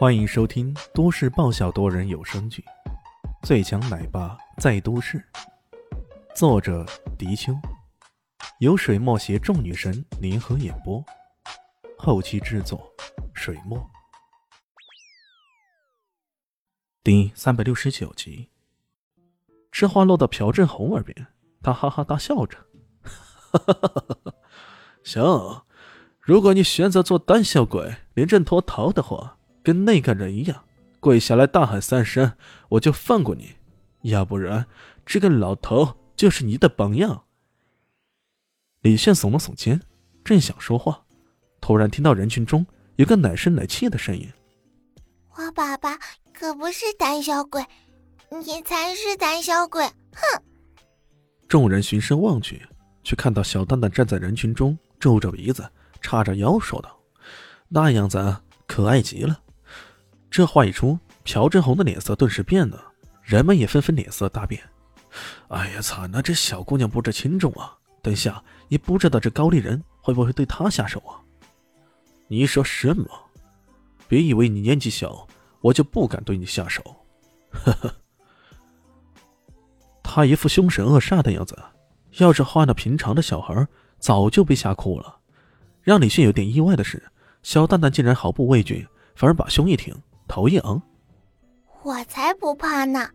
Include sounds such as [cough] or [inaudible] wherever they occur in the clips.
欢迎收听都市爆笑多人有声剧《最强奶爸在都市》，作者：迪秋，由水墨携众女神联合演播，后期制作：水墨。第三百六十九集，这话落到朴振宏耳边，他哈哈大笑着：“哈哈哈哈哈！行，如果你选择做胆小鬼，临阵脱逃的话。”跟那个人一样，跪下来大喊三声，我就放过你；要不然，这个老头就是你的榜样。李炫耸了耸肩，正想说话，突然听到人群中有个奶声奶气的声音：“我爸爸可不是胆小鬼，你才是胆小鬼！”哼！众人循声望去，却看到小蛋蛋站在人群中，皱着鼻子，叉着腰说道：“那样子可爱极了。”这话一出，朴振宏的脸色顿时变了，人们也纷纷脸色大变。哎呀，惨了！这小姑娘不知轻重啊！等下也不知道这高丽人会不会对她下手啊？你说什么？别以为你年纪小，我就不敢对你下手。呵呵。他一副凶神恶煞的样子，要是换了平常的小孩，早就被吓哭了。让李迅有点意外的是，小蛋蛋竟然毫不畏惧，反而把胸一挺。头一昂，我才不怕呢！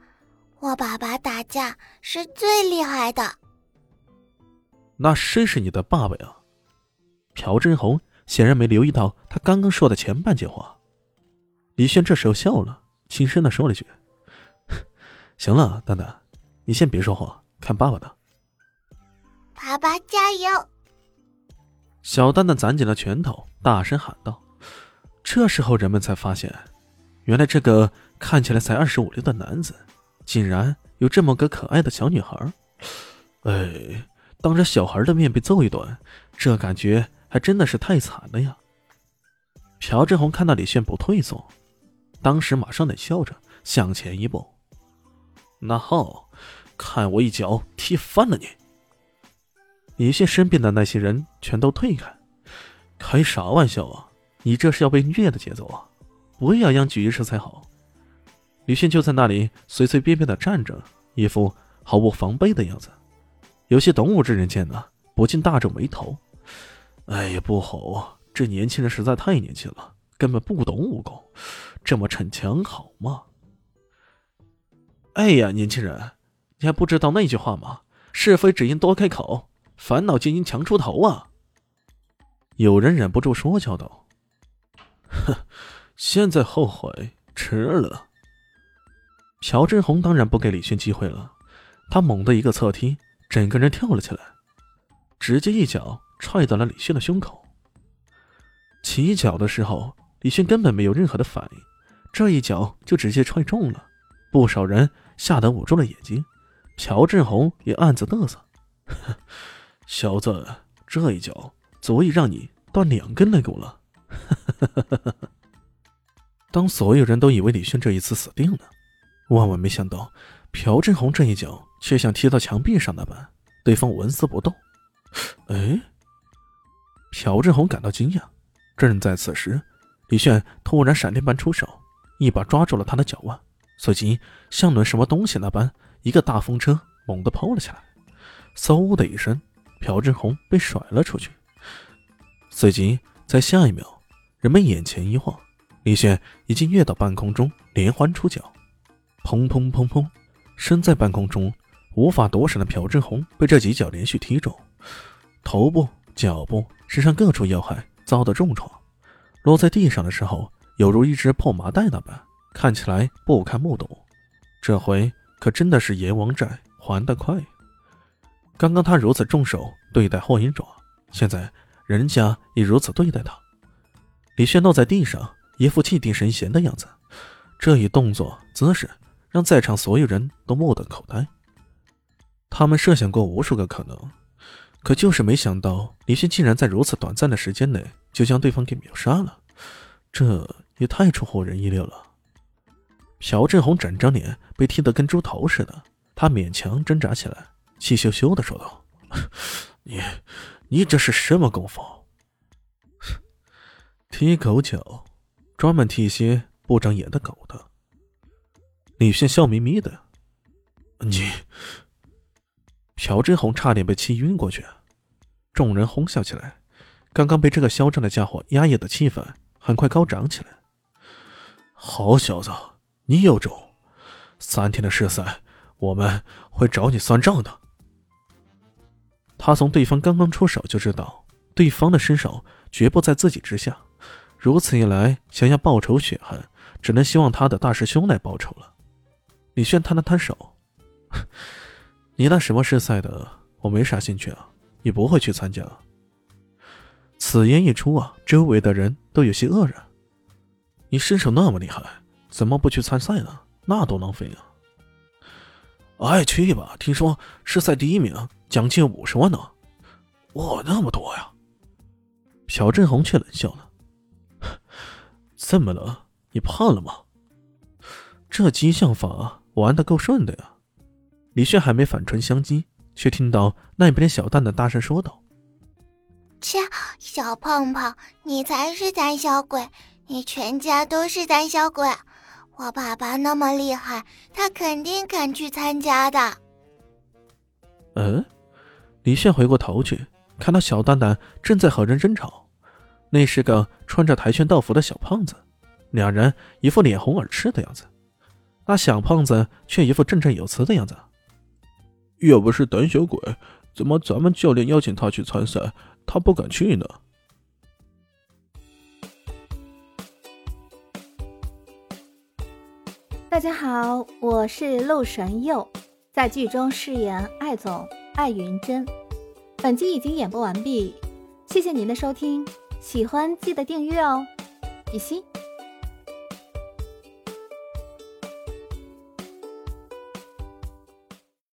我爸爸打架是最厉害的。那谁是你的爸爸呀？朴真红显然没留意到他刚刚说的前半句话。李轩这时候笑了，轻声的说了句：“ [laughs] 行了，蛋蛋，你先别说话，看爸爸的。”爸爸加油！小蛋蛋攒紧了拳头，大声喊道。这时候人们才发现。原来这个看起来才二十五六的男子，竟然有这么个可爱的小女孩。哎，当着小孩的面被揍一顿，这感觉还真的是太惨了呀！朴志宏看到李炫不退缩，当时马上得笑着向前一步。那好，看我一脚踢翻了你！李炫身边的那些人全都退开，开啥玩笑啊？你这是要被虐的节奏啊！不要扬举一时才好。李迅就在那里随随便便的站着，一副毫无防备的样子。有些懂武之人见了，不禁大皱眉头。哎呀，不好，这年轻人实在太年轻了，根本不懂武功，这么逞强好吗？哎呀，年轻人，你还不知道那句话吗？是非只因多开口，烦恼皆因强出头啊！有人忍不住说教道：“哼。”现在后悔迟了。朴振宏当然不给李迅机会了，他猛地一个侧踢，整个人跳了起来，直接一脚踹到了李迅的胸口。起脚的时候，李迅根本没有任何的反应，这一脚就直接踹中了，不少人吓得捂住了眼睛。朴振宏也暗自嘚瑟：“小子，这一脚足以让你断两根肋骨了。”当所有人都以为李轩这一次死定了，万万没想到，朴振宏这一脚却像踢到墙壁上那般，对方纹丝不动。哎，朴振宏感到惊讶。正在此时，李炫突然闪电般出手，一把抓住了他的脚腕，随即像抡什么东西那般，一个大风车猛地抛了起来。嗖的一声，朴振宏被甩了出去。随即在下一秒，人们眼前一晃。李炫已经跃到半空中，连环出脚，砰砰砰砰！身在半空中无法躲闪的朴振宏被这几脚连续踢中，头部、脚部、身上各处要害遭到重创，落在地上的时候犹如一只破麻袋那般，看起来不堪目睹。这回可真的是阎王债还得快。刚刚他如此重手对待霍银爪，现在人家也如此对待他。李炫落在地上。一副气定神闲的样子，这一动作姿势让在场所有人都目瞪口呆。他们设想过无数个可能，可就是没想到李迅竟然在如此短暂的时间内就将对方给秒杀了，这也太出乎人意料了。朴振宏整张脸被踢得跟猪头似的，他勉强挣扎起来，气羞羞的说道：“你，你这是什么功夫？[laughs] 踢狗脚。”专门踢一些不长眼的狗的。李炫笑眯眯的：“你……”朴真红差点被气晕过去。众人哄笑起来。刚刚被这个嚣张的家伙压抑的气氛，很快高涨起来。好小子，你有种！三天的试赛，我们会找你算账的。他从对方刚刚出手就知道，对方的身手绝不在自己之下。如此一来，想要报仇雪恨，只能希望他的大师兄来报仇了。李炫摊了摊手：“你那什么试赛的，我没啥兴趣啊，也不会去参加。”此言一出啊，周围的人都有些愕然。你身手那么厉害，怎么不去参赛呢？那多浪费啊！哎，去吧！听说试赛第一名奖金五十万呢。哇，那么多呀！朴振宏却冷笑了：“怎么了？你怕了吗？”这激将法玩的够顺的呀！李炫还没反唇相讥，却听到那边小蛋蛋大声说道。切，小胖胖，你才是胆小鬼！你全家都是胆小鬼！我爸爸那么厉害，他肯定敢去参加的。嗯，李炫回过头去，看到小蛋蛋正在和人争吵，那是个穿着跆拳道服的小胖子，两人一副脸红耳赤的样子，那小胖子却一副振振有词的样子。又不是胆小鬼，怎么咱们教练邀请他去参赛？他不敢去呢。大家好，我是陆神佑，在剧中饰演艾总艾云珍。本集已经演播完毕，谢谢您的收听，喜欢记得订阅哦，比心。